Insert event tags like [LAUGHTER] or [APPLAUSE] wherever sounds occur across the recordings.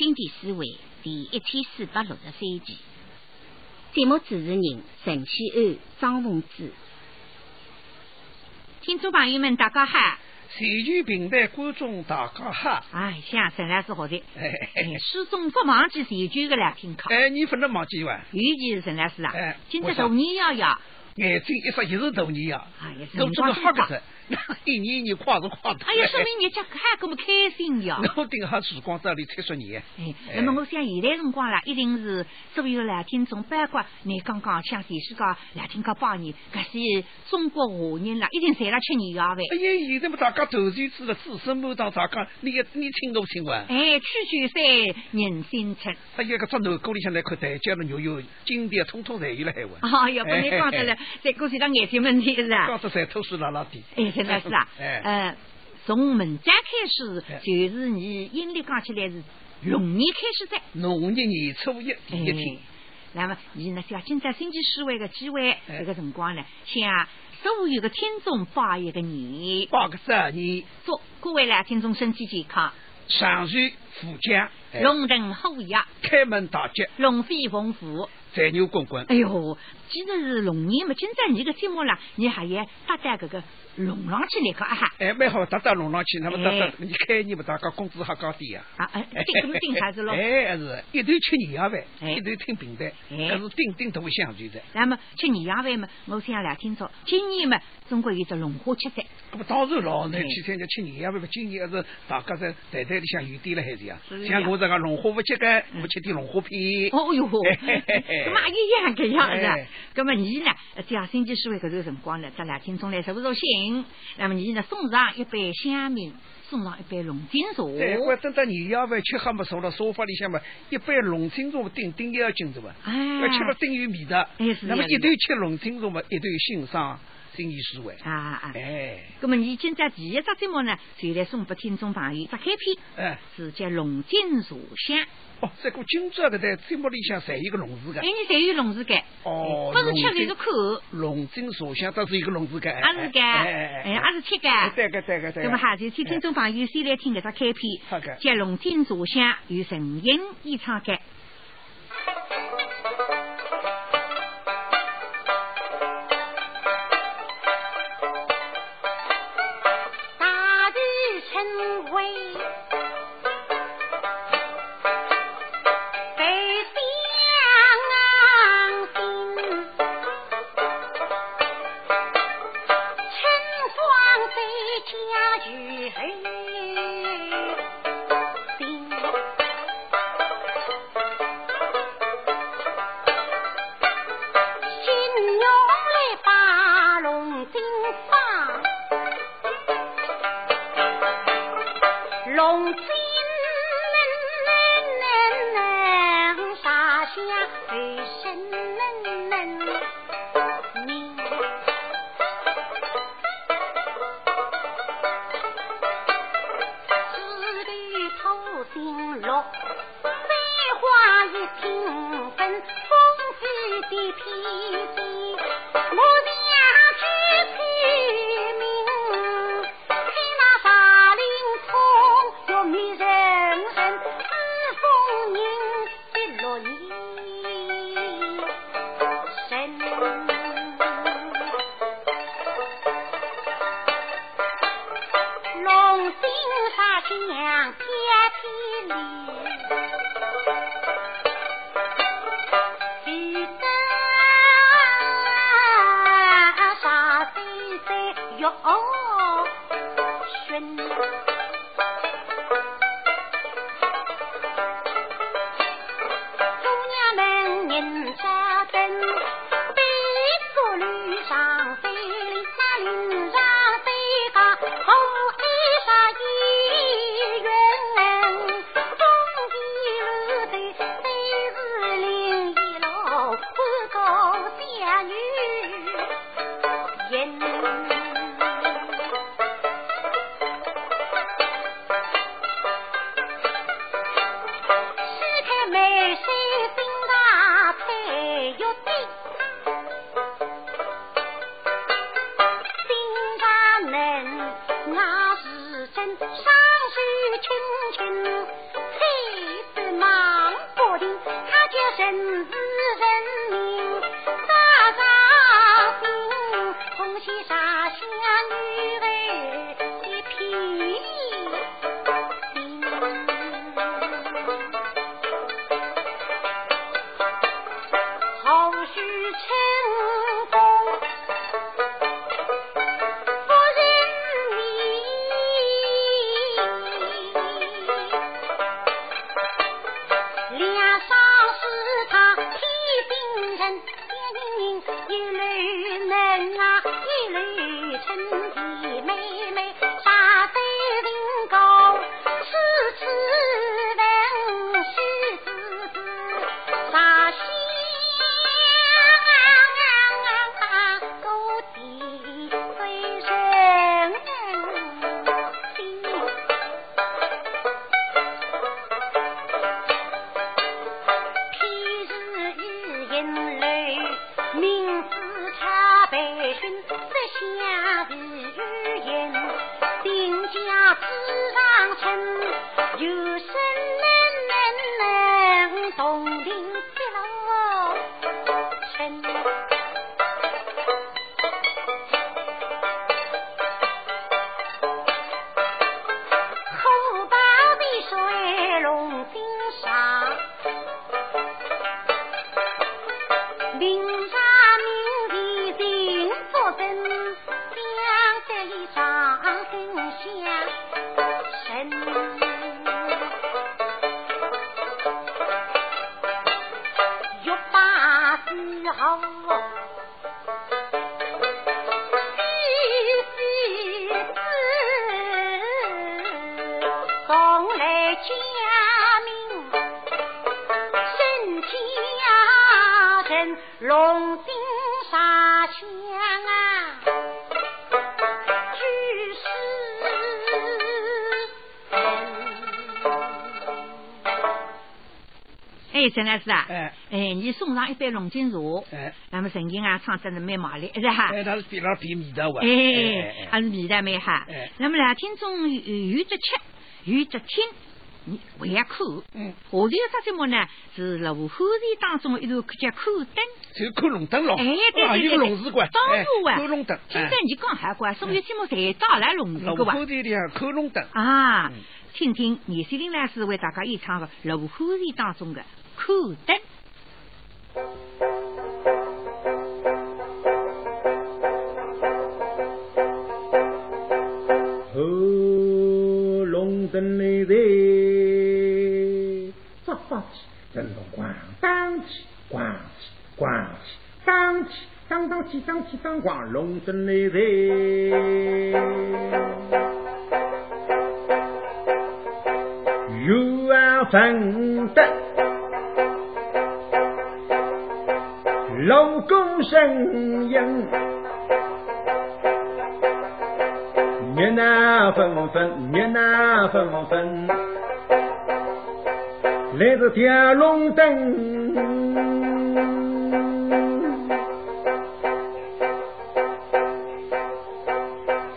经典思维第一千四百六十三集。节目主持人陈启安、张凤芝。听众朋友们，大家好！全球平台观众大家好！哎，想陈老师好的。哎，始终不忘记全球的来听课。哎，你不能忘记哇！尤其是陈老师啊，今朝大年夜呀。眼睛一说一是大年呀，都做个好个子，[LAUGHS] 一年一年跨是跨着。哎呀，说明人家还这么开心呀！[LAUGHS] 我顶下时光这里七十年。哎，那么我想现在辰光啦，一定是所有来听众，包括你刚刚像电视高来听个八年，这些中国华人啦，一定在那吃年夜饭。哎呀，现在么大家投钱子了，子孙满堂，大家你你听都听完。哎，区区三人心称。哎呀，个只南锅里向来看台阶了，又有经典，通通侪有了海湾。哎呀，把你讲得了。再过去的眼睛问题是啊，讲得在吐水拉拉的。哎，现在是啊，[LAUGHS] 呃，从门展开始，就是你阴历讲起来是龙年开始在。农历年初一第一天。那么你呢，想今朝星期四会的机会，这个辰光呢，向所有的听众拜一个年，拜个十年，祝各位来听众身体健康，上寿富强，龙腾虎跃，开门大吉，龙飞凤舞。财牛滚滚。哎呦，既然是龙年嘛，今朝你个节目啦，你还要搭搭这个龙上去那个啊哈。哎，蛮好，搭搭龙上去，那么搭搭，你开年不大家工资还高点呀？啊 [LAUGHS] [LAUGHS] 哎，定定啥子咯？哎，是一头吃年夜饭，一头听平台，这是定定都会相传的。那么吃年夜饭嘛，我想来听说，今年嘛，中国有只龙虾吃法。那么当然咯，那去参加吃年夜饭嘛，今年还是大家在台台里向有点了还是呀？像我这个龙虾不吃个，我吃点龙虾片。哦哟。咁嘛 [LAUGHS] 一样个样子，那么你呢？这样星期四会搿段辰光呢，咱俩听众来受受信。那么你呢，送上一杯香茗，送上一杯龙井茶。对，我等到年夜饭吃喝么，坐到沙发里向嘛，一杯龙井茶顶顶要紧是吧？哎，吃了顶有味道。哎，是。那么一顿吃龙井茶嘛，一顿欣赏新意思维。啊啊！哎，那么你今朝第一只节目呢，就来送给听众朋友，只开篇。哎，是叫龙井茶香。哦，这个今朝个在节目里向侪有个龙字个，哎，你侪有龙字个，哦，不是吃这个口，龙井茶香倒是一个龙字个，啊是个，哎，也是吃个，对个对个对个。那么好，就请听众朋友先来听搿只开篇，好个，接龙井茶香与陈英演唱心落。飞花一听分，风絮的翩肩。个。陈老师啊，哎，哎，你送上一杯龙井茶，哎，那么陈经啊，唱真是蛮麻利，是哈？哎，他是比那比味道哇，哎，还是味道蛮好。哎，那么呢，听众有着吃，有着听，你不要哭。嗯，下头这节目呢，是卢后人当中一段叫口灯，就看龙灯咯。哎，对对对，龙子馆，当然哇，看龙灯。现在你刚还过，所有节目侪到来龙子馆。卢后人的看龙灯啊，听听聂西林老师为大家演唱的卢后人当中的。苦灯，后龙灯来在，早早起，灯笼咣当起，咣起，咣起，当起，当当起，当起当咣，龙灯来在，有啊分灯。龙宫神音，热闹纷纷，热闹纷纷，来自天龙灯，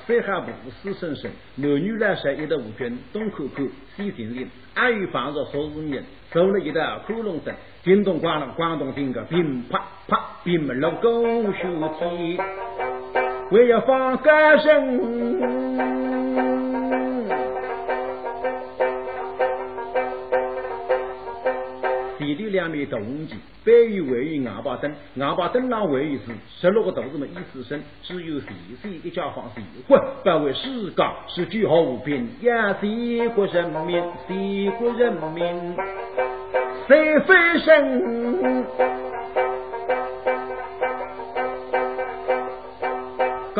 三下步，四声声，男女来山一道无军，东口口，西行岭，阿谀放着数十年，走了一道恐龙灯。叮咚咣啷，广东听个乒啪啪，乒门龙宫修天，为要放歌声。两面铜旗，北域位于二八灯，二八灯上位于是十六个肚子么一死生，只有谁谁一家放谁混，不为世家，是句好平呀，谁国人民，谁国人民。谁飞升？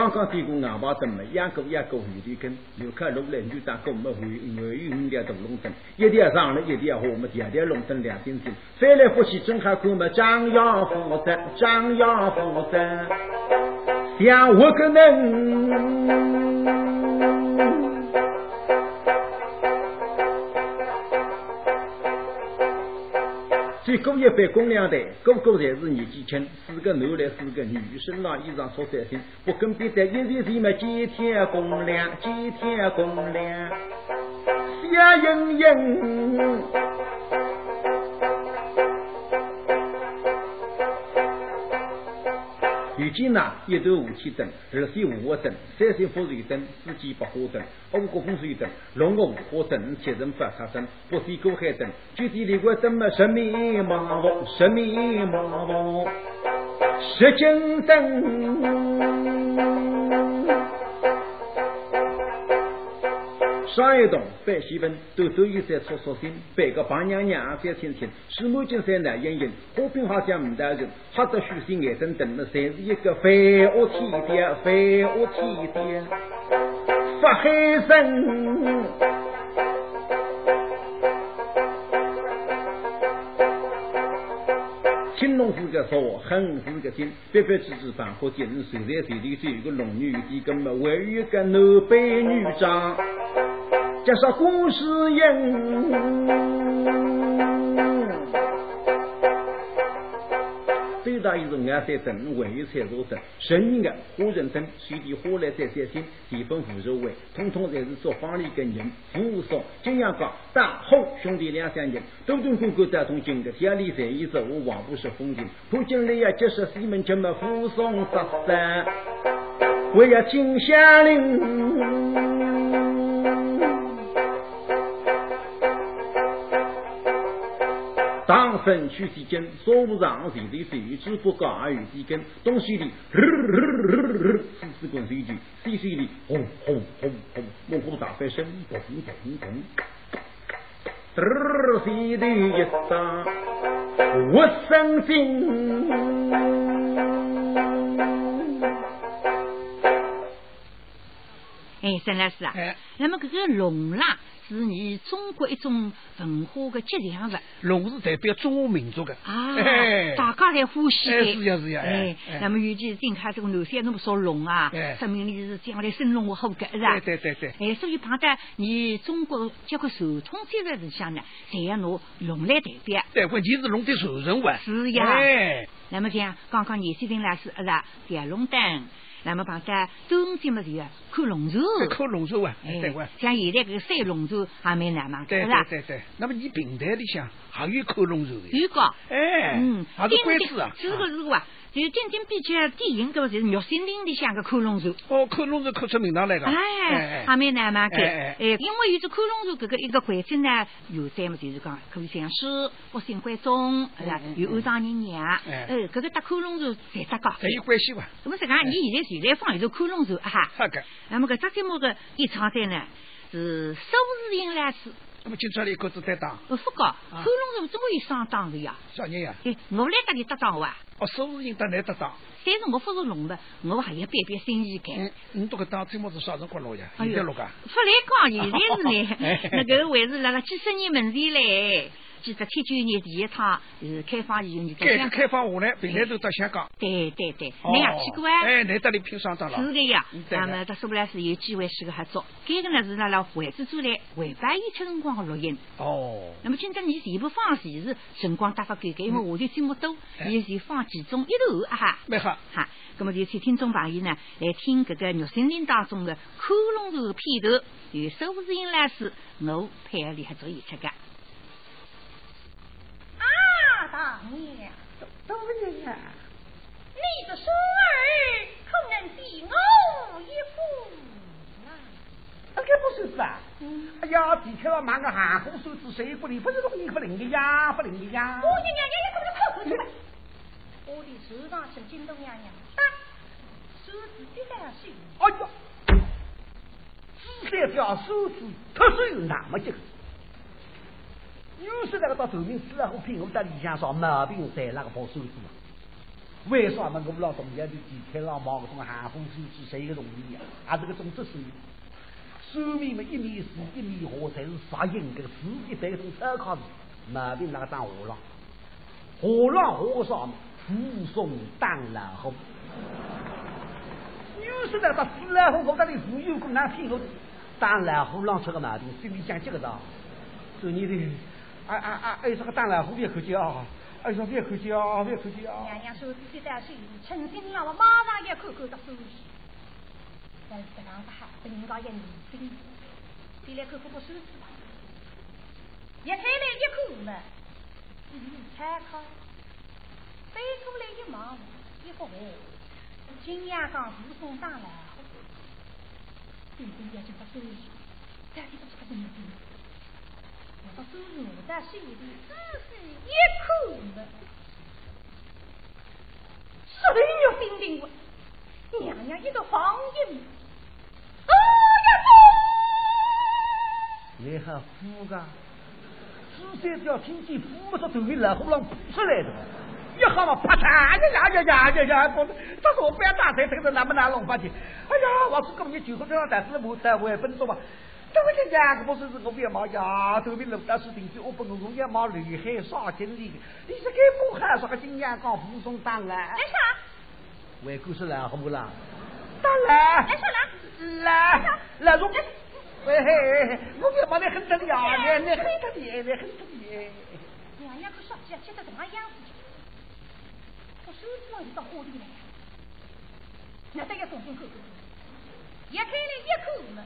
刚刚点过硬巴灯么？养狗养狗有点根，留开路来就当狗么会会有五条大龙灯，一条上了一条下么？条条龙灯两点钟，翻来覆去正好看么？张扬负责，张扬负责，像我个能。过一百公两代，个个侪是年纪轻，四个男的四个女，身上衣裳穿三身，不跟别的，一人人嘛几天公粮，几天公粮，笑盈盈。如今呐，一头五气灯，二线五花灯，三线风水灯，四季百花灯，五个风水灯，六个五花灯，七人发财灯，八线过海灯，九点离关灯嘛，十面茫茫，十面茫茫，十金灯。上一栋百喜分，都走一山出出心，百个白娘娘三亲亲，四母金山难盈盈，花瓶好像五大人，喝得虚心眼睁瞪的，侪是一个飞蛾天蝶，飞蛾天蝶，发海神。青龙是个说，狠是个心，白白只只繁花锦，谁在谁里只有个龙女的，根么还有一个南北女装。介绍故事人，最大一种安山镇，位于菜肉镇，生意的花人参，水底花来再三星，地方富肉味，统统侪是做方里的人，服务少。金阳岗大后兄弟两三人，都东哥哥带动金的，家里生意做，我王不是风景。普京来呀，结识西门前么扶送十三，我要金香林。身去西京，说不上谁对谁，只不过而有几根东西里，四四滚水去，西西的轰轰轰轰，猛虎大翻身，咚咚咚，嘚西的一声，我生心。哎，沈老师啊，那么这个龙啦。是你中国一种文化的吉祥物，龙是代表中华民族的。啊，大家来欢喜的，是呀是呀，哎，那么尤其是近看这个南山那么少龙啊，说明你是将来生龙活虎的，是吧？对对对哎，所以碰到你中国这个传统节日里向呢，侪要拿龙来代表，对，关键是龙的传承物，是呀。哎。那么讲，刚刚叶先生来是啊，是点龙灯。那么，旁边中间么是啊，看龙舟，看龙舟啊，对哇。像现在这个赛龙舟还蛮难嘛，对对对对。那么你平台里向还有看龙舟的？有个，哎，嗯，还是关注啊，是个是个。就正经比较典型个就是肉心林里向个科龙舟。哦，科龙舟刻出名堂来个。哎，还蛮难嘛，哎，因为有只科龙舟，这个一个环境呢，有在嘛就是讲可以像书、福星观众，是吧？有欧丈人娘，哎，这个搭科龙舟才搭高。这有关系吧？怎么说讲？你现在现在放一只科龙舟哈？好的。那么个这节目个一场赛呢，是收视引来是。那么今朝里各自在打？不是个，科龙舟总归有上当的呀。小人呀？哎，我来搭你搭档哇。哦，收视引得来搭档。但是我不是龙的，我还要变变心意看。嗯，你这个当节目是啥辰光落呀？现在落个？出来讲，现在是呢，[LAUGHS] 那个还是辣辣几十年门前嘞。记得七九年第一趟是开放以后，开放下来，本来都到香港。对对对，你也去过啊？哎，来这里拼上当了。是的呀，那么他说不来是有机会去个合作。这个呢是拿了会制做来回摆一出辰光的录音。哦。那么今朝你全部放其实辰光大发改改，因为下头节目多，你就放其中一头啊哈。没好。哈，那么就请听众朋友呢来听这个《玉森林》当中的《科隆头》片头，由收视音老师我配合里合作演出的。大娘，都爷呀，你的孙儿可能比我一夫啊？那可不是吧？嗯。哎呀，地开了满个寒风手指，谁不灵？不是容易不灵的呀，不灵的呀。我的娘娘也不能靠出来。我的手上是京东娘娘，手指一来水。哎呀，只三条手指，特殊有那么几个。有时那个到头名吃了后凭我在里向说毛病在那个包手指为啥么我们老东家的地铁上毛个种寒风吹起谁个容易呀？啊，这个种植是手面嘛一米四一米厚才是杀人的，自己带种参考的毛病那个当河浪，火浪火上扶松当然好。有时那个到死了后我在里扶有个难听我当然后浪出个毛病，心里想这个的，说你的。啊啊啊！哎，这个当然虎别客气啊！哎说别客气啊，别客气啊！娘娘说自己在水里，诚心让我马上要口口的收拾。但是这样子还不人家也年轻，别来口口不收拾吧。一开来一口嘛，一参考；背过来一忙，一不完，金牙岗武松打来，弟弟也就不收拾，家里都是个东西。我到收拾我在水里仔细一看了，十六丁丁我，娘娘一个放音，哎呀，你还虎个？仔细只要听见虎说头面老虎狼扑出来的。一好嘛，啪嚓呀呀呀呀呀呀！不是，他说我不要打谁，这个那么难弄法去。哎呀，我是讲你酒后这样但是没带回分多嘛。个人家可不是是我别骂呀，头面路但是定居，我不能我也骂厉害耍精力。你是给我还耍个金眼刚附送档案？来啥？外国是来好不啦？当然。来啥来？来来中。喂嘿，我别毛你很得意啊，你你很得意，你很得意。娘娘可说起记得怎么样子？手指上就到火里来，那得要重新口口，一开了一口了。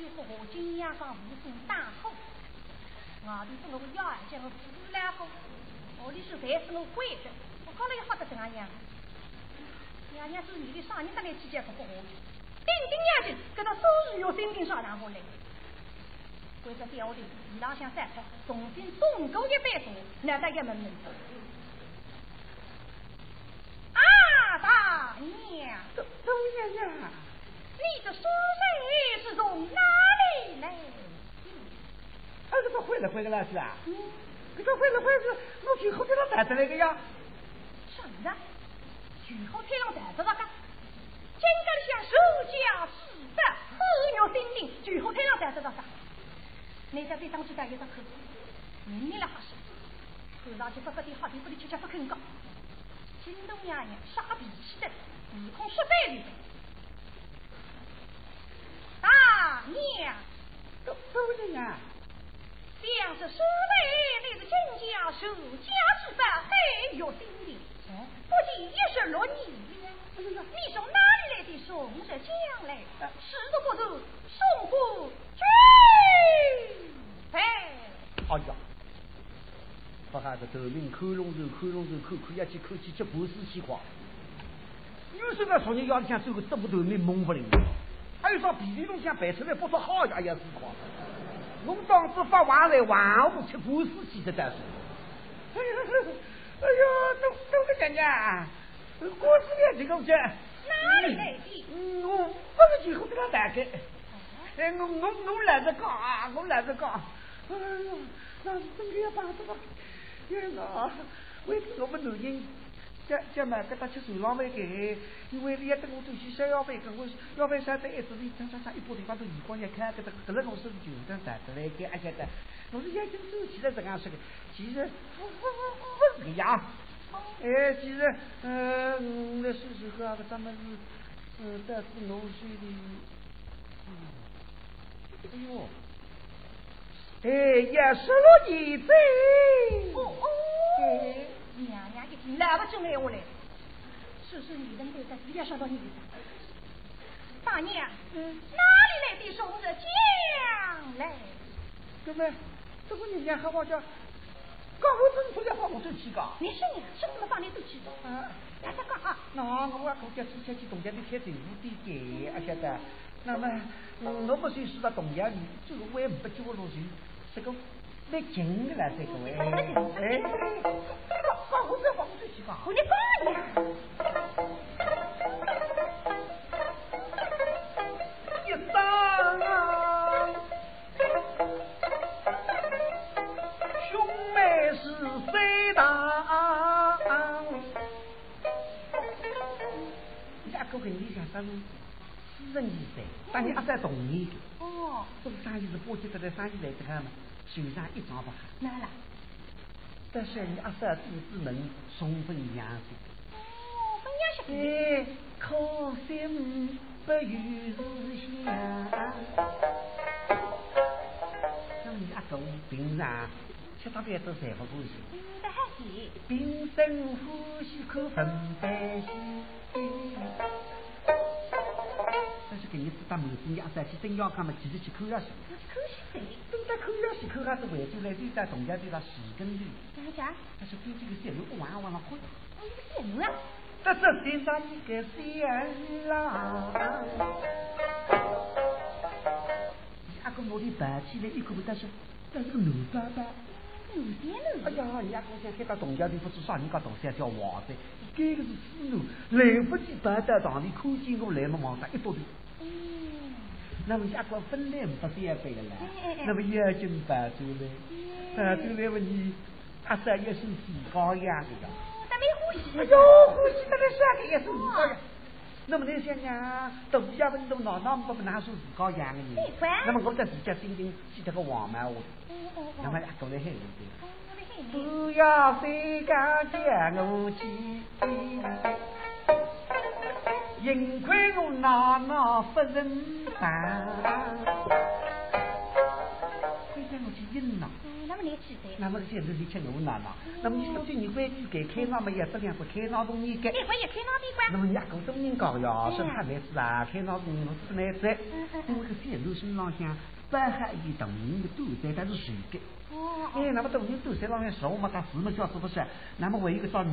几副我金牙上无声大吼，外头是我咬耳叫我出来后，我里是才是我会的，我搞了也好得怎样？娘娘是你的啥人得来去见不过我？丁丁娘亲，跟他收拾要新兵上然后来。为着调的一郎向三太，重新动够一百多，难得一门门。啊，大娘，周周娘娘，你的书妹是从哪里来？啊，这个回来回来是啊？嗯，这个回来回来，我去后天上带着那个呀。什么？去后天上带着那个？今个想守家死的，何鸟性命？去后天上带着那个？你在这当去带一个口，明明了还是？看上去不不的好，听不的吃吃不肯讲。金东娘娘耍脾气的，悟空说在里大娘，都都这样。想是书内那个金家守家之法，还有心灵。不仅一十六年了。你从哪里来的宋日将来？是都不头宋国君。哎，哎呀！不还是头名口龙头，口龙头口口下去，口气这不是气话。有时候说你要想走个这么头名蒙不灵，还有说皮皮龙想摆出来不说好呀也是夸。我当时发完来万物吃不是气的单说。哎呀，哎呀，都都个娘娘，我是两这个哪里来的？我不是最后给他带的。哎，我我我来着讲啊，我来着讲。哎呀，那是真的要办什么？天哪！为我们男人，家家嘛吃手浪因为等我我啥子一直里，啥啥啥一把地方都移光眼看，给他给了我手里就这样带来我是眼睛走起来这样说的，其实不不不不是个样。哎，其实，嗯，那是时候啊，咱们是，嗯，但是农村的，嗯，哎呦。哎，也十六年走。哦哦，娘娘一听来不及来我来，叔叔你能对在直接说到你的。大娘，嗯，哪里来的宋日将来？怎么？这个娘娘还我叫，刚我真出来放我走去噶？你是你，是怎么放你走去的？嗯，来再讲啊。那我要公家之前去东家的开队伍的给，而且的，那么我不算是个东家的，这个我也不叫我落去。这个来劲的了，这个喂，哎，放我这放我这去吧，我你放呀！一张啊，兄妹是谁当？你阿哥跟你讲啥呢？私人意思，当年阿三同意。哦，这个生意是波及得来，生意来这个嘛，手上一张不好。哪了？但是你阿三肚子门送分养的。哦，分养些。哎，可心不与是香。那你阿公平常吃大便都谁不过去？嗯，得还行。平生呼吸口分白稀。但是给你打门子，你阿三去真要看嘛，其实去口下去。口下去，都在口下去，口下是为出来，就在东家对他死根的。怎么讲？他是对这个线路不玩玩了会。哦，这个线路啊！这这身上一个仙郎，阿公我的白起来一口不得说，这是个牛爸爸。牛爹了。哎呀，人家公想看到东家的不知啥人家东西叫王子，这个是死路，来不及白到堂里，看见我来么忙上一多的。那么家光分来不是也背的了？那么眼睛白走嘞，白走嘞，问你阿三也是自高养的呀？他没呼吸。哎呦，呼吸那个啥个也是自高养。那么那些伢都下问都闹闹不不拿手自高养的呢？那么我在自家心情记得个王嘛我，那么阿公来喊我的。不要谁敢见我去。幸亏我闹闹不认办，亏得我去应呐。那么你记得？那么现在你请我闹闹，那么你说句你会去给开闹么？也这两个开闹东你给。你会也开闹的关？那么伢个中人高呀，生产来是啊，开闹东我是来在，因为个线路身上向北海一等人的都在，但是谁的？哦。哎，那么等人都在上面说嘛，他什么叫是不是？那么我一个叫你。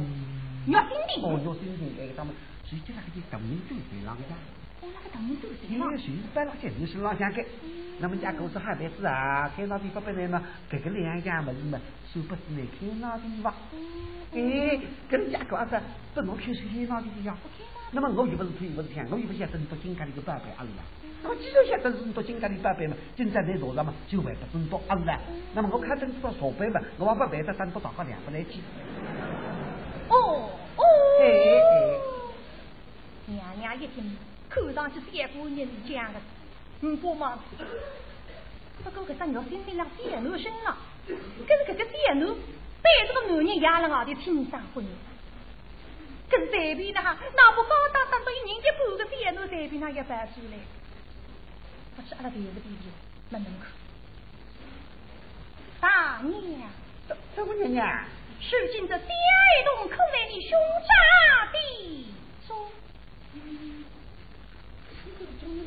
要心定。哦，要心定，哎，他们。谁叫那个就等于都谁啷个呀？哦，那个动人都谁啷？谁是摆那些人是啷想个？那么家公司还得是啊，看到地方本来嘛，这个两家么子嘛，说不是来看那地方。哎，跟人家讲子，不能看是看那地方。那么我又不是推，不是看，我又不晓得你多金家里个宝贝阿里啊。那么既然晓得是到金家的宝贝嘛，今在在桌上嘛，就会不挣到阿里啦。那么我看真知道茶杯嘛，我还不背着三多大个两不来几。哦哦。哎哎。娘娘一听，看上去三姑娘是讲的，五不嘛。不过搿只肉心里让电奴身了，跟搿个电奴带这个男人压了我的亲生婚，跟随便的哈，那不高大当中一人一半个电奴随便那一百岁嘞。不是阿拉第一个弟弟门门口，大娘，这姑娘娘，如今这第二洞可来你凶杀的说。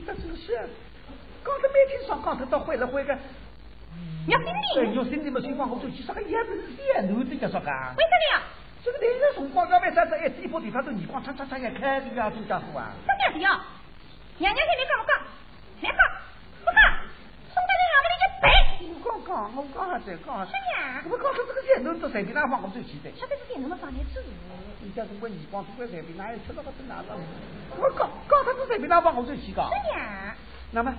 这真是，刚才没听说，刚才到回来回个，要心对，要心里嘛，谁光我做起啥个样子电路的叫啥个？为什么呀？这个男人从广告为啥子哎，一部地方都你光擦擦擦也开这个这家伙啊？什么样？娘娘听你讲不讲？来讲。我刚刚，我刚刚在讲。什么？我讲说这个电路都随便哪放我最记得。晓得是电路么放的吃？你家中国你光中国随便哪有吃到个真哪个？我刚刚他是随便哪放我最气讲。是呀。那么，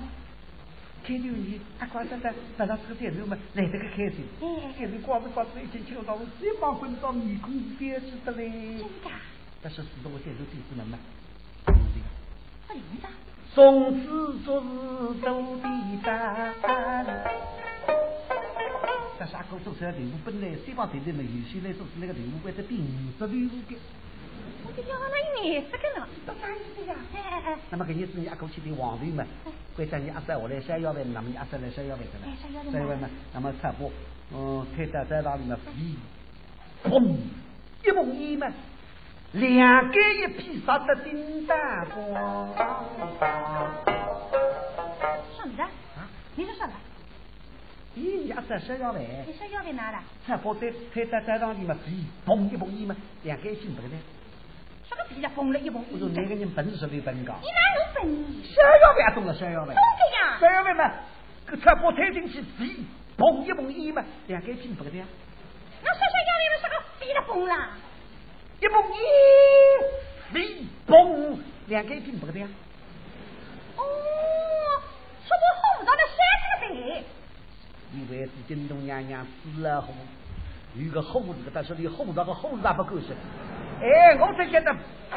开六年，阿光现在本来是个电头嘛，来这个开水。嗯。现在光是光是一进去到这帮混到面孔别致的嘞。真的。但是使得我电路弟子能嘛，不灵的。从此昨日都的单。但是阿哥做出来队伍本来西方队队嘛，有些来说是那个队伍为的兵十队伍的。我就叫他那颜色个呢，多啥意思呀？哎哎哎。那么肯定是你阿哥去的黄队嘛，会叫你阿三我来想要呗，那么你阿三来想要呗的了。山腰位嘛，那么差不，嗯，推到在那里面飞，砰，一蹦一嘛，两杆一匹杀得叮当光。什么的？啊？你说什么？咦，你阿三山腰位？你山腰位哪了？差不推推到山上里面飞，砰一蹦一嘛，两杆一匹不的。什么皮呀？崩了一蹦。我说哪个人本事比本高？你哪能分？山腰位懂了，山腰位。懂的呀。山腰位嘛，个车把推进去，皮，嘣一蹦一嘛，两个拼不的呀。那山山腰位嘛，啥个飞了崩了？一蹦一，飞嘣，两个拼不的呀。哦，说我后到了山这个队。以为是京东娘娘死了后，有个猴子，但是你猴子个猴子还不够使。哎，我才觉得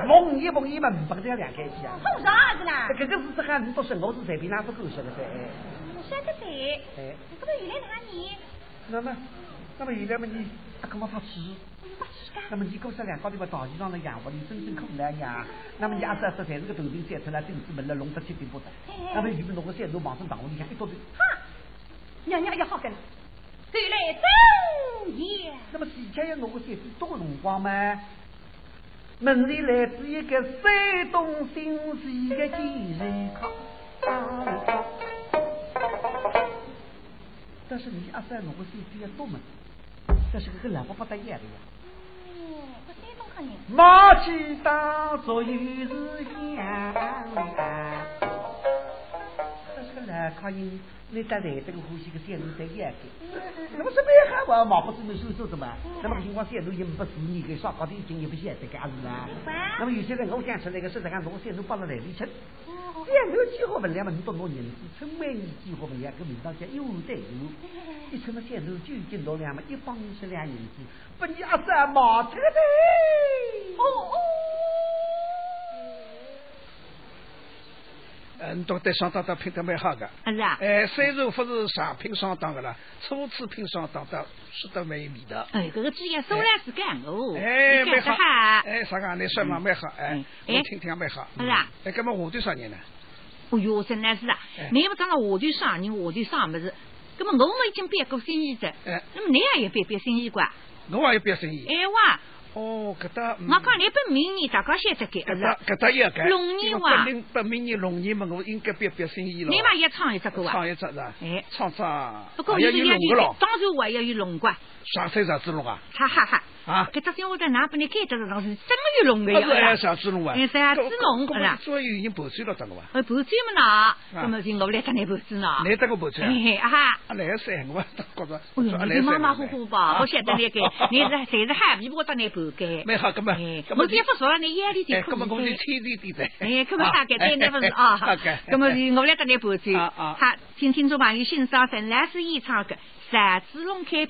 梦一梦一嘛，不这样两开去啊。好啥子呢？这个是这个你不是我是随便哪不够晓得噻？我晓得噻。哎。这个原来哪里？那么，那么原来嘛你啊干嘛发吃？发吃干？那么你搞这两高地方大地上的养活你真正可难呀。那么你二十二十才是个头顶晒出来，顶子门了，弄得七顶八的。那么你们弄个线路马上打我，你看一多的。哈，娘娘也好跟。对来。那么以前要弄个线多辰光吗？门里来自一个山东新市的金人康，但是你阿三弄个手机要多嘛？这是个个两不不得一样的呀。哦，这山东马骑当作又是香，这个来可以。你带来这个呼吸个线路在演的，那么是别喊我马不知没收手的嘛？那么情况线路也不是你给耍高的经验不晓得干什么？那么有些人我讲出来个事实上，我线路放到哪里去？线路几何分两嘛？你多少年？成每年几何分两个名堂叫有得有，一成了线路就近多两嘛？一帮是两年纪，不你阿三马车的。哦哦。嗯，都得上当当拼得蛮好的。是啊。哎，虽然不是上拼上当的啦，初次拼上当的，吃得蛮有味道。哎，这个鸡也收来是干哦。哎，蛮好。哎，啥个？你说嘛蛮好。哎，我听听蛮好。是啊。哎，干么下头啥人呢？哦哟，真的是啊！你不讲了下头啥人，下头啥么子？那么我们已经变过生意的。哎。那么你也要变变生意瓜？我也要变生意。哎哇！哦，搿搭，我讲你本明年大家现在改，搿搭搿搭要改。龙年哇，本本明年龙年嘛，我应该别别生意了。你嘛也唱一只歌啊？唱一只是吧？哎，唱唱。不过有龙个咯。当然我也要有龙瓜。啥岁啥子龙啊？哈哈哈。啊！搿只新我在哪把你开着了，是真有龙的呀！哎，啥子龙啊？哎，啥子龙？是啦。所以有人盘水了，得个哇？哎，盘水嘛喏，那么就我来跟你盘水呢。来得个盘水啊？哈！啊，来噻，我觉着。哎呦，你马马虎虎吧？我晓得你个，[LAUGHS] 你是侪是海皮，我当你盘好，搿么。我这不说了，你眼里就可以。搿么我就天天地在。哎，搿么大概对，我来跟你。啊啊。好，请听众朋友欣赏陈兰诗演唱的《三子龙开篇》。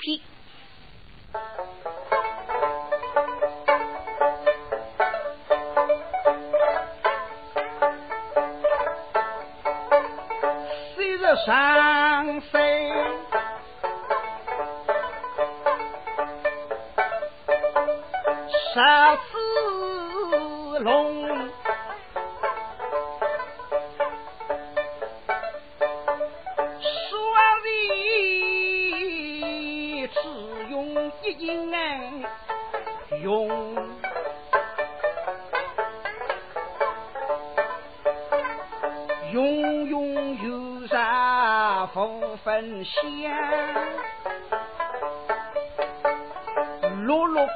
上飞，杀子龙，双臂只用一银用。不分香，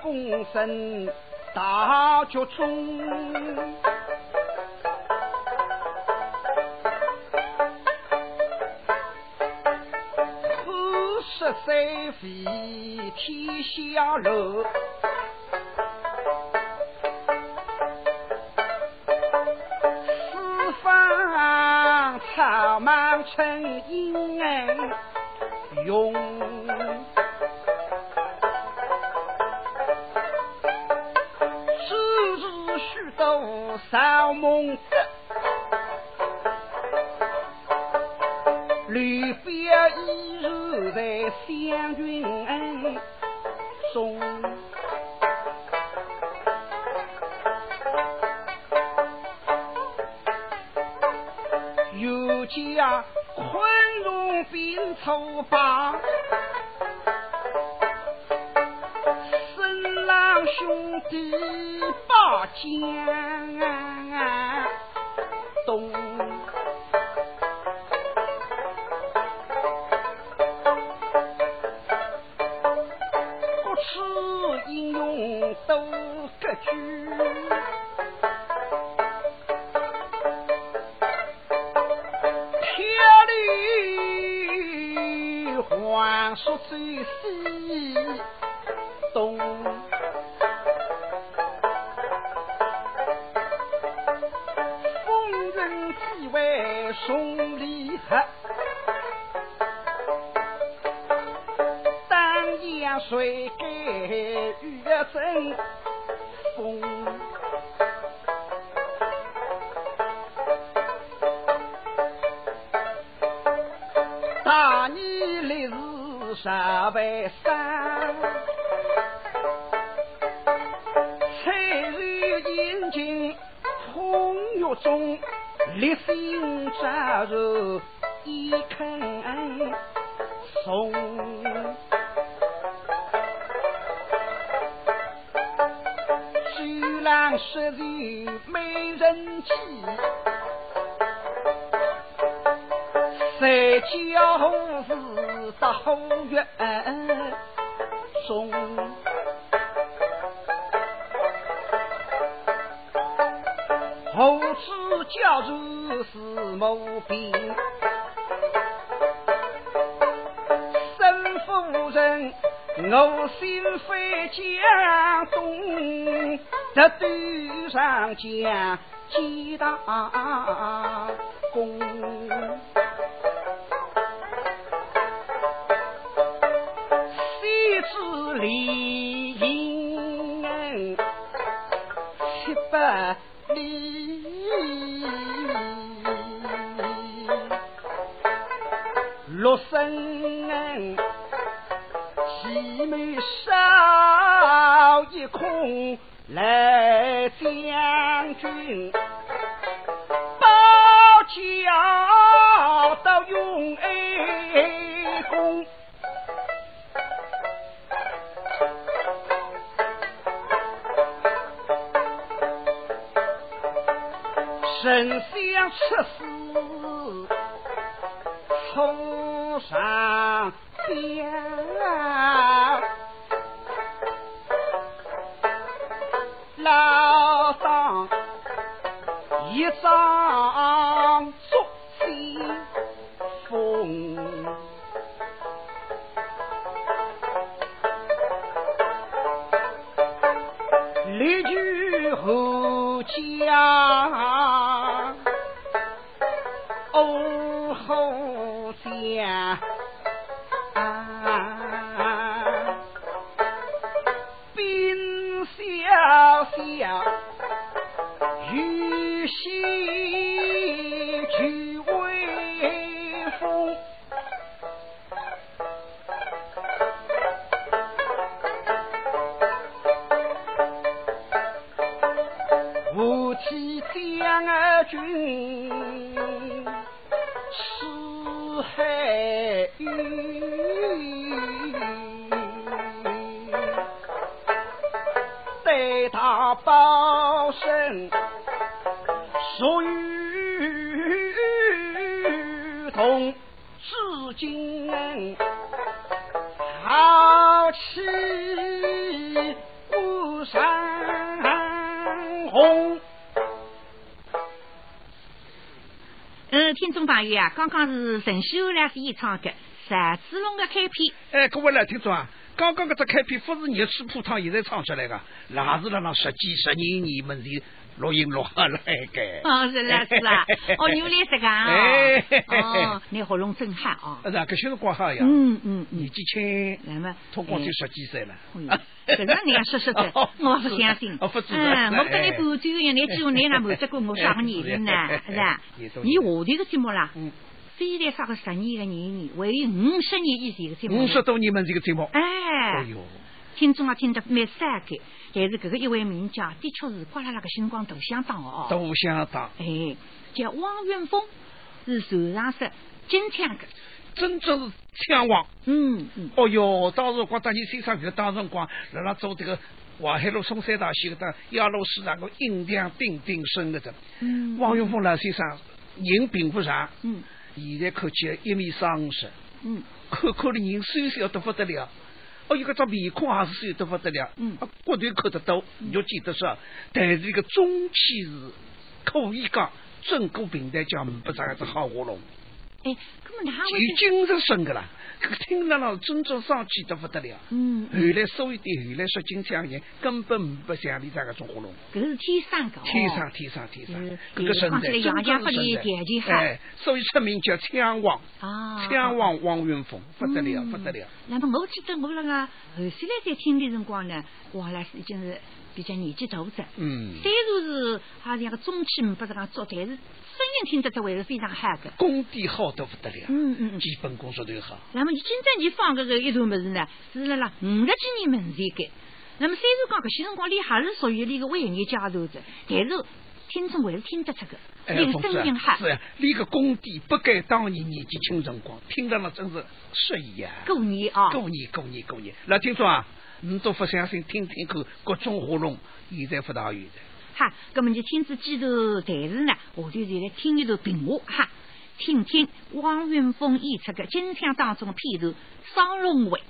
落落功身大脚中，可是三飞天下楼。草莽成阴用，头发十万山，彩日引进红玉中，烈性扎入一坑松。徐郎十人没人气。在教是到后月中。猴子叫住是无边，身负人，我心飞江东，这对上将几大功。老当一张刚刚是陈秀来是演唱的《三子龙》的开篇。哎，各位来听众啊，刚刚搿只开篇不是热气铺汤现在唱出来的，那是辣那十几十年你们的录音录下来的。哦，是啦是啦，哦，你来这个啊？哦，你喉咙真好啊！是啊，搿些是光好呀。嗯嗯，年纪轻，那么通过就十几岁了。搿个你要说说的，我不相信。[LAUGHS] 哦，不知嗯，我跟你半句一样，你那没得过我啥个年龄呢？[LAUGHS] 是吧？你下头个节目啦，虽然啥个十年个年龄，为五十年以前个节目。五十多年们这个节目。哎。哎呦。听众啊，听得蛮善感，但是搿个一位名家，的确是刮了那个星光大相当哦。大相当。哎，叫汪云峰，是船上式金枪的。真正是枪王，嗯嗯，哦哟，当时光当年身上个当辰光，辣辣做这个淮海路松山大戏个当亚路市场个音量鼎鼎声个的，嗯，汪云峰辣身上人并不长，嗯，现在看起来一米三五十，嗯，可可的人瘦小得不得了，哦，一个张面孔还是瘦得不得了，嗯，骨头看得多，你就记得说，但是这个中气是可以讲整个平台讲不咋个子好活龙。哎，有精神生个啦，听了了真正上气得不得了。嗯，后来所以的后来说金枪人根本不像你这个中火龙。这是天生的。天生天生天生，这个身材真正是身哎，所以出名叫枪王。啊。枪王王云峰，不得了不得了。那么我记得我那个后来在听的辰光呢，我来已经是比较年纪大着。嗯。虽然是好像个中气不是讲足，但是。声音听得出还是非常好的，功底好得不得了，嗯嗯嗯，基本功说都好。那么你今朝你放个个一段么子呢？是了啦，五十几年门前改。那么虽然讲搿些辰光你还是属于那个为业加入者，但是听众还是听得出个，你个声音好。是啊，你个功底不该当年年纪轻辰光，听得了真是适意啊。过年啊，过年过年过年。那听众啊，你都不相信，听听看各种喉咙，现在不大有的。哈，那么就听子几头台词呢？我就来听一段评话哈，听听汪云峰演出的金枪当中的片段，双龙会。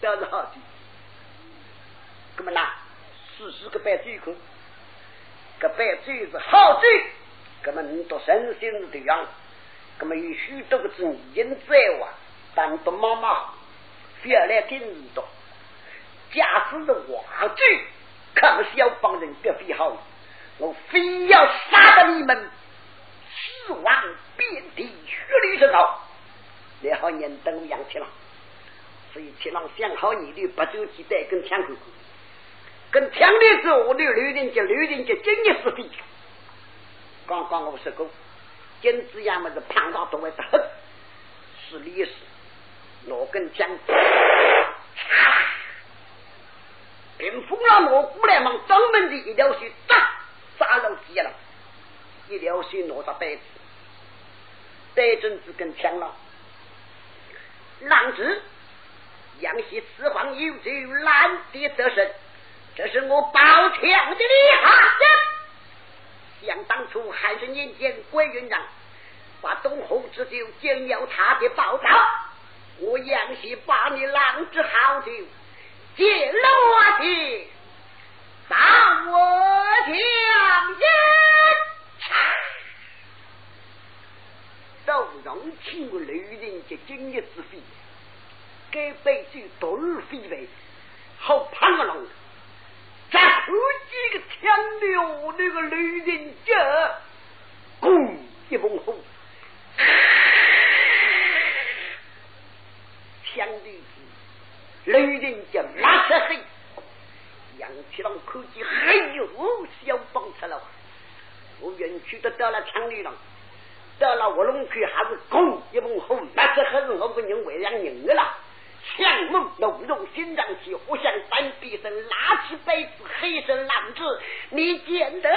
倒是好的，那么啦，试试个扮嘴口，个扮嘴是好嘴，那么你都身心的样，那么有许多个字已经在哇，但都妈妈非要来听你的，假使的话剧，看小帮人别非好，我非要杀了你们，死亡遍地，血流成河。然后人都养起了，所以七郎想好你的不走几代跟枪口，跟枪的时候，我的刘人家刘人家今日是非。刚刚我说过，金子爷们是庞大多为的很，是历史，我跟枪，冰封了我过来忙专门的一条线，扎杀了几了，一条线拿到袋子，袋子子跟枪了，浪子杨希四方有罪，难敌得胜，这是我抱枪的厉害。想当初汉顺年间，关云长把东侯之酒将要他的报道，我杨希把你浪子好酒借落地，把我将人都容请我雷人家今日之非，该辈子多日非为好潘个龙。再后几个强流那个雷人家，咣一猛吼，[LAUGHS] 强的雷人家马上黑，杨七郎口气哎呦，小帮出了，我园区都到了强流了，到了卧龙区还是咣一猛吼，那是还是我不认为两人的了。强猛浓浓心脏气，互相翻鼻声，拉起杯子，黑声浪子，你见得好，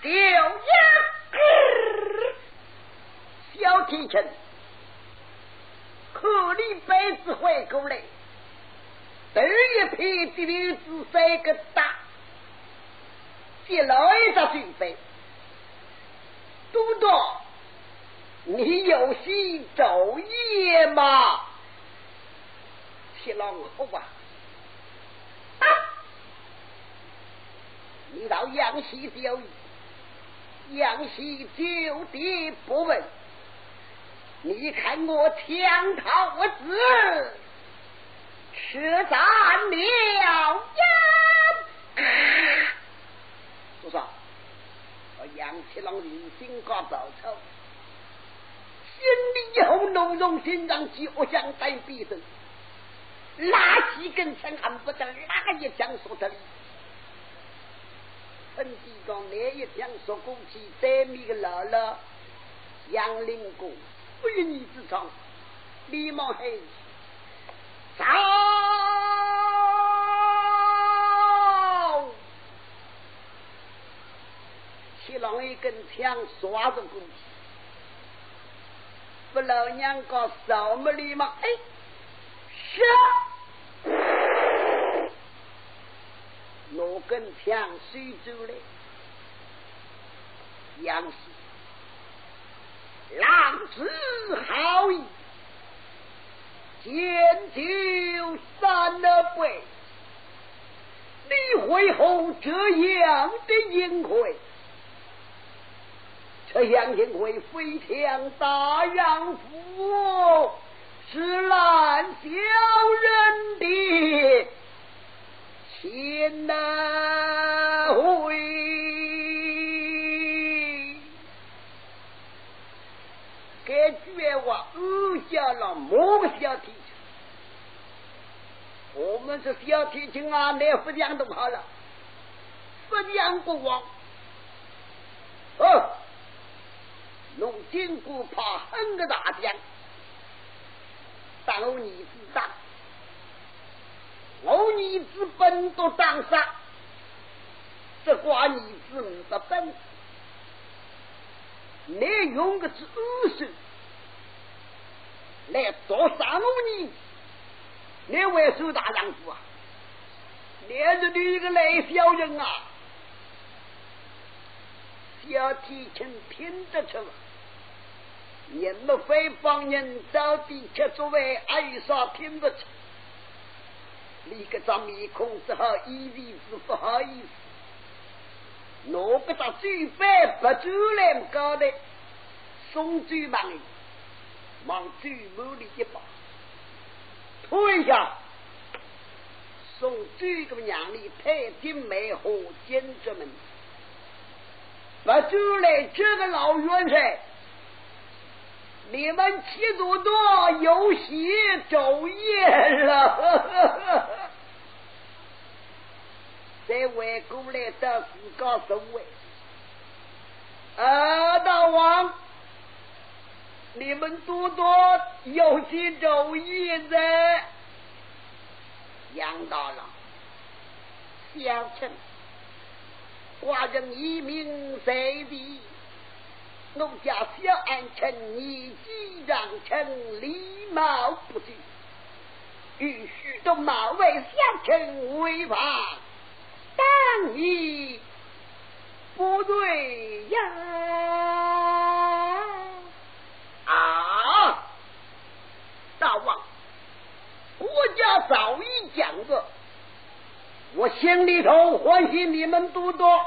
就呀，小提琴，可你杯子回过来，第一批的女子三个大，接了一个水杯，都多，你有心昼夜吗？铁狼好吧，你到杨希钓鱼，杨希就地不问。你看我枪炮子，吃咱了呀！多少？我杨七郎人心高报仇，心里有浓浓心脏气，我想带笔子。哪几根枪看不得，拉一枪说得里？本地讲哪一枪说过去，对面个姥姥杨林公不与你之长，李茂黑走，七郎一根枪刷着过去，不老娘搞什么礼貌？哎。是，我跟枪水走了，杨氏，浪子好意，见酒三了杯，你为何这样的淫秽？这样淫秽非常大丈夫。是难小人的千难会，该绝话二家郎莫小提琴，我们是小提琴啊，连不讲都好了，不讲不忘。哦，弄金箍怕很个大将。当我儿子当，我儿子本都当杀，这瓜儿子不本，你用个是二手来做啥我儿子？你为手大丈夫啊？你是你一个赖小人啊！小提琴听得出。人们非帮人到底却作为哀杀听不出，你个张面孔只好一鼻子不好意思。我个到最白不走来高的，送走忙往最满里一把，推下，送这个娘的太平美和建筑门，不走来这个老元帅。你们七祖多有喜昼夜了，在外过来的是个什位？啊，大王，你们多多有喜昼夜的，杨大郎，小臣，寡人一命随地。我家小安臣年纪长，臣礼貌不举，与许多马尾相称为王，当然不对呀！啊，大王，国家早已讲过，我心里头欢喜你们多多。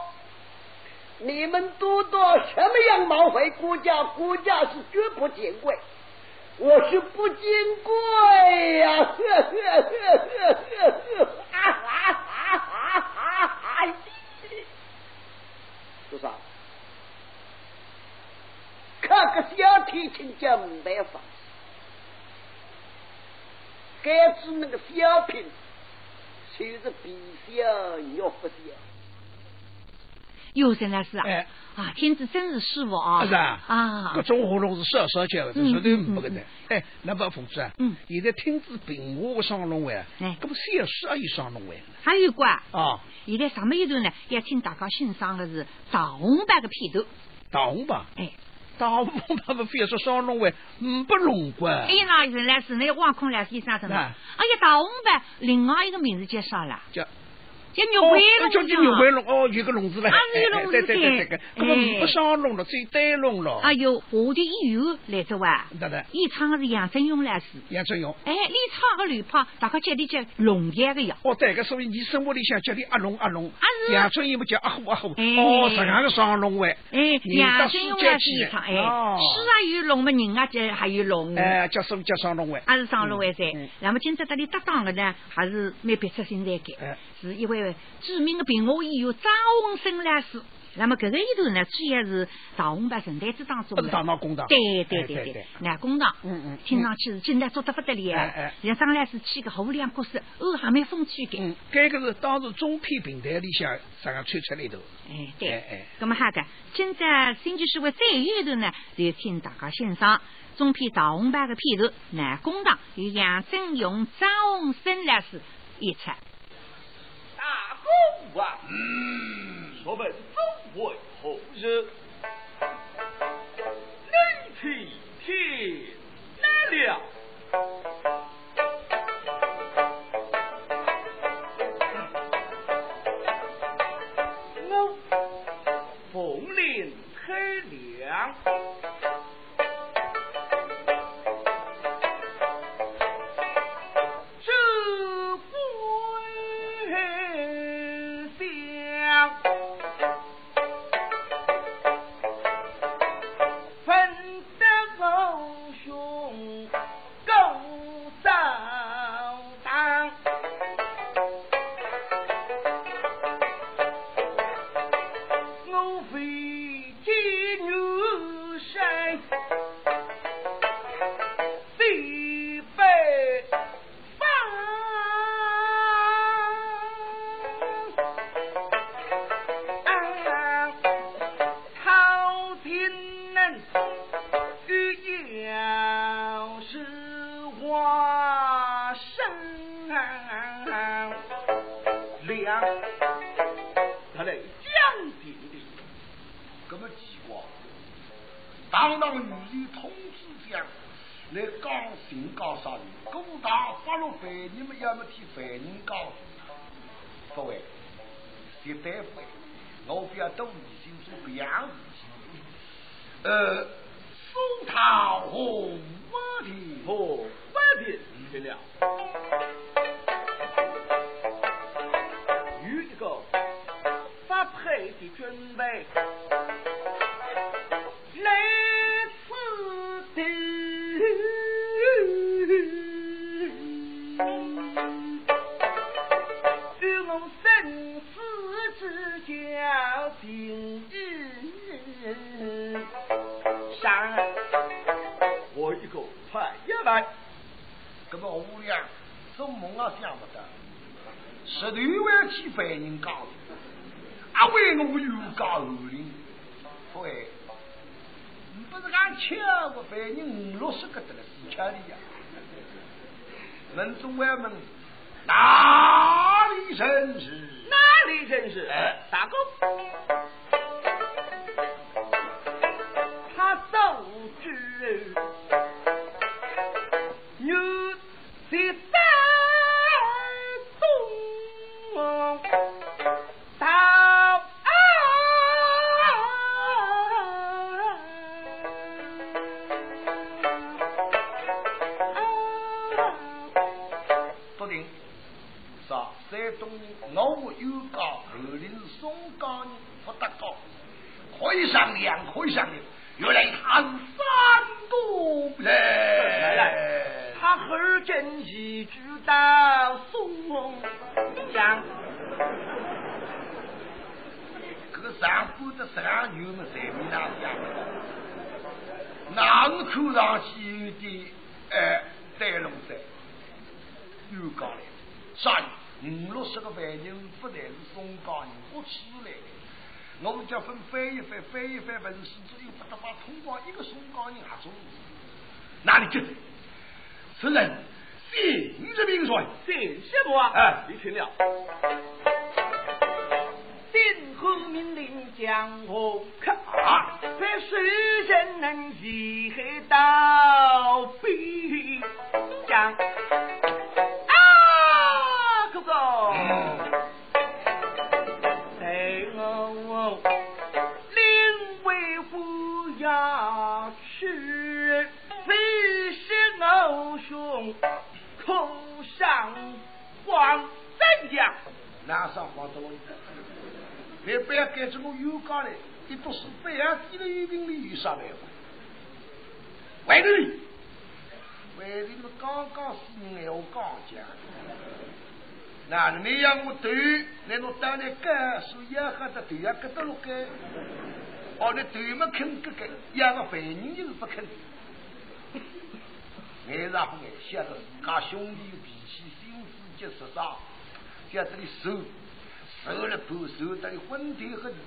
你们多多什么样冒犯国家？国家是绝不见贵，我是不见贵呀！呵呵呵呵呵呵！哈哈哈哈哈哈！多少？看个小提琴叫没办法，该知那个小品，就是比小要不小。哟，真的是啊！啊，天子真是师傅啊！是啊，啊，各种活动是少少教的，这绝对没个的。哎，那么凤子啊，嗯，现在听子评话的双龙会啊，哎，搿么小诗也有双龙会还有个啊，啊，现在上面一段呢，要请大家欣赏的是大红版的片段。大红吧？哎，大红袍不非要说双龙会，嗯，不龙关。哎呀，那原来是那望空来先生的嘛？哎哎呀，大红袍另外一个名字叫啥了？叫叫玉回龙。叫叫玉回龙哦，有个龙字嘞。啊是有龙字对对对对对对，搿么哎不双龙了，只有单龙了。哎呦，我的演员来着哇！对对，演唱的是杨振勇来是。杨振勇。哎，你唱个吕炮，大家叫你叫龙家个呀。哦，对，个所以你生活里向叫你阿龙阿龙，啊是杨振勇不叫阿虎阿虎，哎哦，这样个双龙会，哎，杨振勇世界老师去演唱，哎，哦诗啊有龙嘛，人啊这还有龙。哎，叫什么叫双龙会？还是双龙会噻。那么今朝这里搭档的呢，还是蛮别出心裁的哎，是一位著名的评话演员张文生老师。那么搿个里头呢，主要是大红白神台子当中是的。大闹公堂。对对哎对对对，南公堂，嗯嗯听上去是真的做得不得了哎哎，像张老师起个好亮角色，哦，还蛮风趣的。嗯，搿个是当时中片平台里向啥个吹出来头。哎，对，哎哎那么哈个，今朝新剧社会最后一段呢，就请大家欣赏中篇大红版的片段《南公堂》，由杨振勇、张洪生老师演出。大公啊，嗯，说本终为何日？门中外翻一翻，翻一翻文书，只有不得把通报一个松江人还中，哪里去？此人姓这名帅，姓什么啊？哎你听了。定后命令将我看，被世人能记黑到边疆。偶兄口上黄三家。哪上黄德龙？你不要跟着我有讲嘞，你不是北洋地的一兵里有啥办法？外头里，外刚刚是你我刚讲，那你没让我对，那侬当然干，所以要喝的对呀，搿得落干。哦，你对没肯搿个，养个犯人就是不肯。眼上不眼，晓得自家兄弟脾气，心思急实上，叫这里受受了不手，这里昏天黑地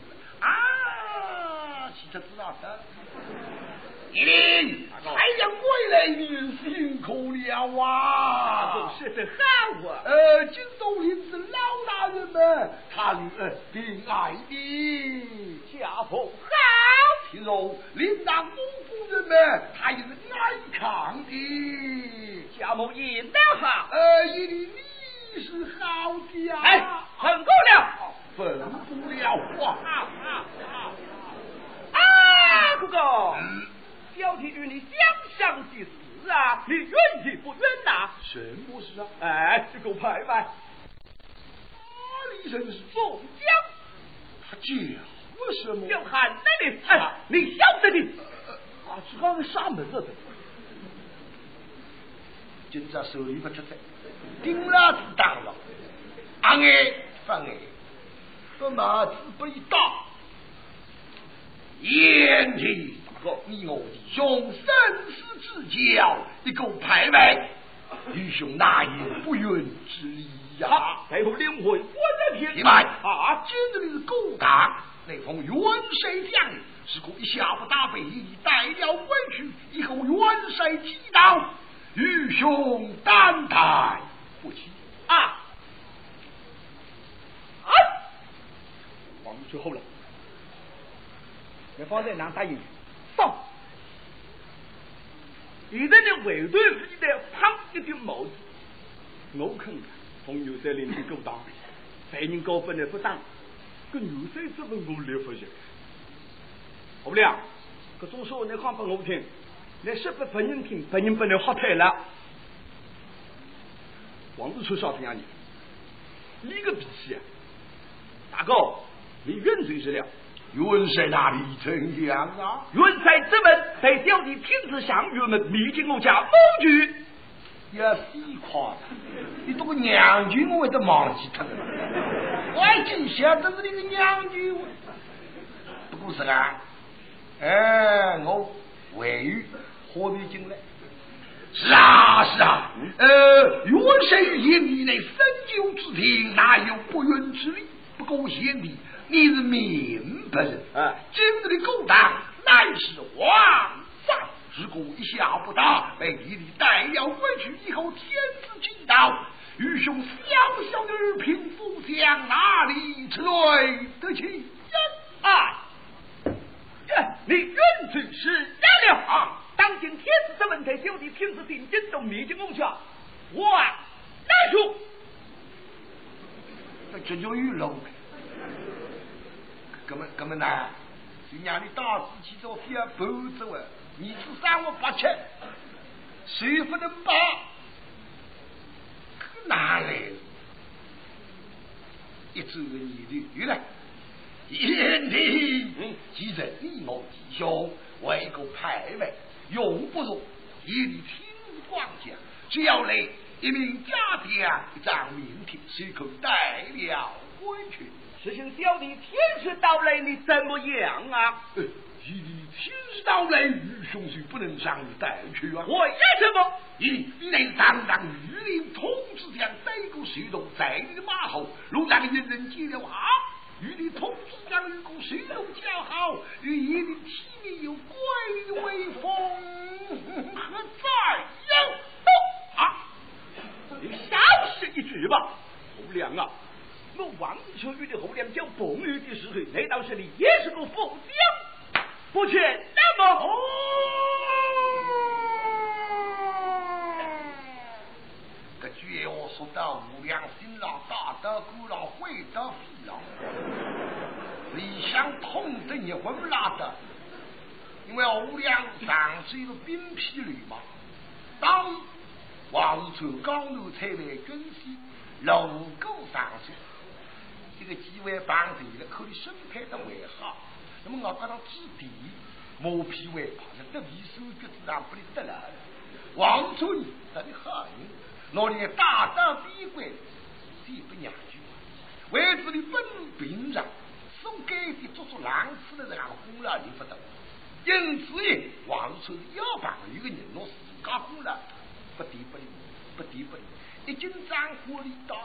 啊，其实知道的。一定，太阳归来，你辛苦了啊！都说的好啊！呃，京东林子老大人们，他领呃领爱的家父好，听说领导公夫人们，他也是爱看的。家母也那好。呃，一定你是好的呀。哎，很够了。分不了啊。啊，哥哥，嗯，小弟与你相商的事啊，你愿意不愿呐？什么事啊？哎，这个拍卖，哪里人是宋江他讲为什么？要喊那里，哎，你晓得的。啊，这刚才啥门子的？今朝手里不出在，顶老子当了，阿眼发眼，不马子不一打，眼睛和你我弟兄生死之交，一个排位，愚兄哪有不允之理呀？好，背后灵魂我的天你买啊！今日的是勾当，那封元帅将令是故一下不打北，带了回去，以后元帅击倒，愚兄担待不起。啊！啊！王最后了，你放在哪答应？上！现在的卫队是你的胖一顶帽子，我看从牛山林的勾当，犯人高分的不当，跟牛山这份我来发现。好不了，搿种说你讲给我听，你说给别人听，别人不能喝退了。王子秋晓得呀你，你个脾气啊！大哥，你认真是了，元帅那里怎样啊？元帅之门，被小弟亲自向玉门密进我家谋局。也虚夸，你这个娘舅我都忘记他了。我还真晓得是那个娘舅，不过是啊，哎，我外语何必进来？是啊是啊，呃，元帅眼里内深究之庭，哪有不允之理？不过贤弟，你是明白人啊，今日的勾当乃是皇上。如果一下不打，被你的带了回去以后，天子惊到，愚兄小小的儿平副将哪里吃罪得起？啊！你允准是然了啊！当今天子之问题，小弟平时定惊动灭尽我家，我来说，这就有喽。哥们，哥们呐，就让你大事去做，非要步走啊！你是三五八七，谁不能把？可哪来？一周的年头了，天地既然你我弟兄为个排位，用不着一你听光讲，只要来一名家丁一张名帖，随口带了回去。师兄小弟天时到来，你怎么样啊？一天时到来，玉兄弟不能让你带去啊！为什么？你你能当当御林统治将，带个水动在你的马后，路上的人接了话，御林统治将与个水动叫好，与你的体面有怪威风，何在呀？啊！你少说一句吧，侯亮啊！我王秋雨的侯亮讲风雨的时候，难道是你也是个副将？不去，那么好。这句话说到无良心上，大德孤狼，会得飞狼。理想痛得你混不拉的，因为无良上是一个兵痞流氓。当王川刚路才来军西，路过上去，这个机会放对了，可以审判的为好。那么我把他指地，磨皮为怕，那得皮手脚子上不得了。王春他的好人，那里大胆逼官，谁不娘舅？为自己本兵上，送给的做出狼吃的人红了，你不懂。因此呢，王春要帮一个人，我自家红了，不敌不离，不敌不离，一经战火里打，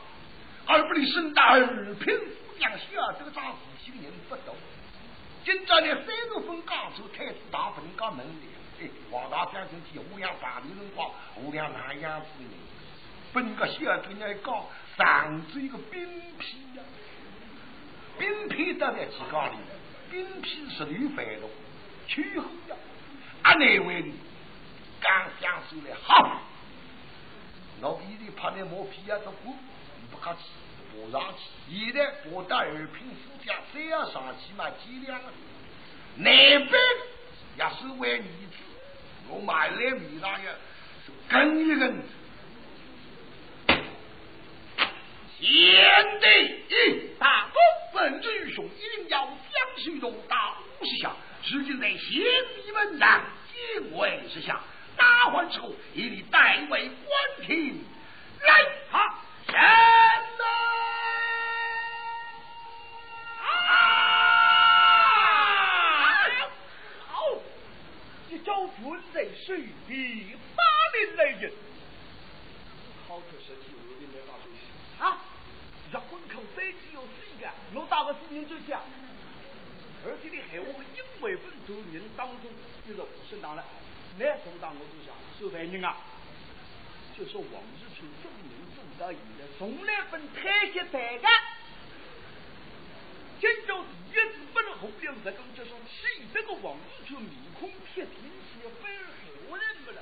而不离身大二品副将下，这个仗自己的人不懂。今朝呢，三十分刚走，太子大不能搞门里。哎，王大将军替吴良办理辰光，吴良那样子呢？本个小姑娘讲，上至一个兵痞呀，兵痞都在提纲里，兵痞是女反动，去后呀，阿内为的，刚想出来好，老弟弟怕你磨皮呀，都不不客气。不上去，现在我的二品副将，谁要上去嘛？几两？难办，也是为儿子，我买来米上也是跟一个。贤弟，大哥，本英雄一定要将水中打五十下，如今在贤弟们上见为之下，打完之后一定代为关停。来，好，神呐！招军在水里，八年来人，好可是有的没法说啊！日本口飞机有四个，我打个四名就下，而且你害我们因为本族人当中一个升当了，那升当我就想受罪人啊！就说王日春众人众到以来，从来分太极代的。今朝第一次不能红亮在讲，就说气这个王日春面孔铁青，是非好人不了。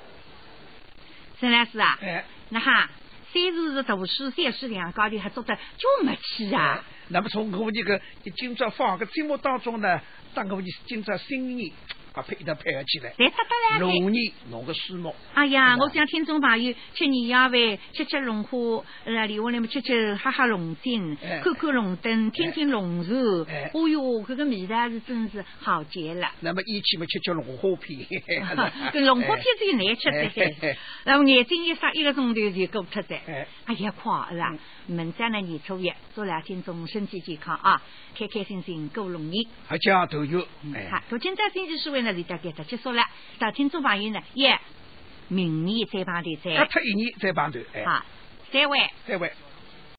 沈老师啊，哎，那哈，三叔是读书三十两高头还做得就没去啊。那么从我这个今朝放个节目当中呢，当我们今朝新年把配一道配合起来。龙年弄个书目。哎呀，我想听众朋友吃年夜饭，吃吃龙虾，呃，留下来么吃吃哈哈龙筋，看看龙灯，听听龙船。哎，哦哟，这个味道是真是好极了。那么一起么吃吃龙虾片，[LAUGHS] 跟龙虾片最难吃的。那么眼睛一眨，一个钟头就过脱的。哎呀，快是吧？明天呢年初一，祝两听众身体健康啊，开开心心过龙年。还加头油。好，昨天在星期四会呢，就大概就结束了。到听众朋友呢，也，明年再碰头再。隔脱一年再碰头。好，再会。再会。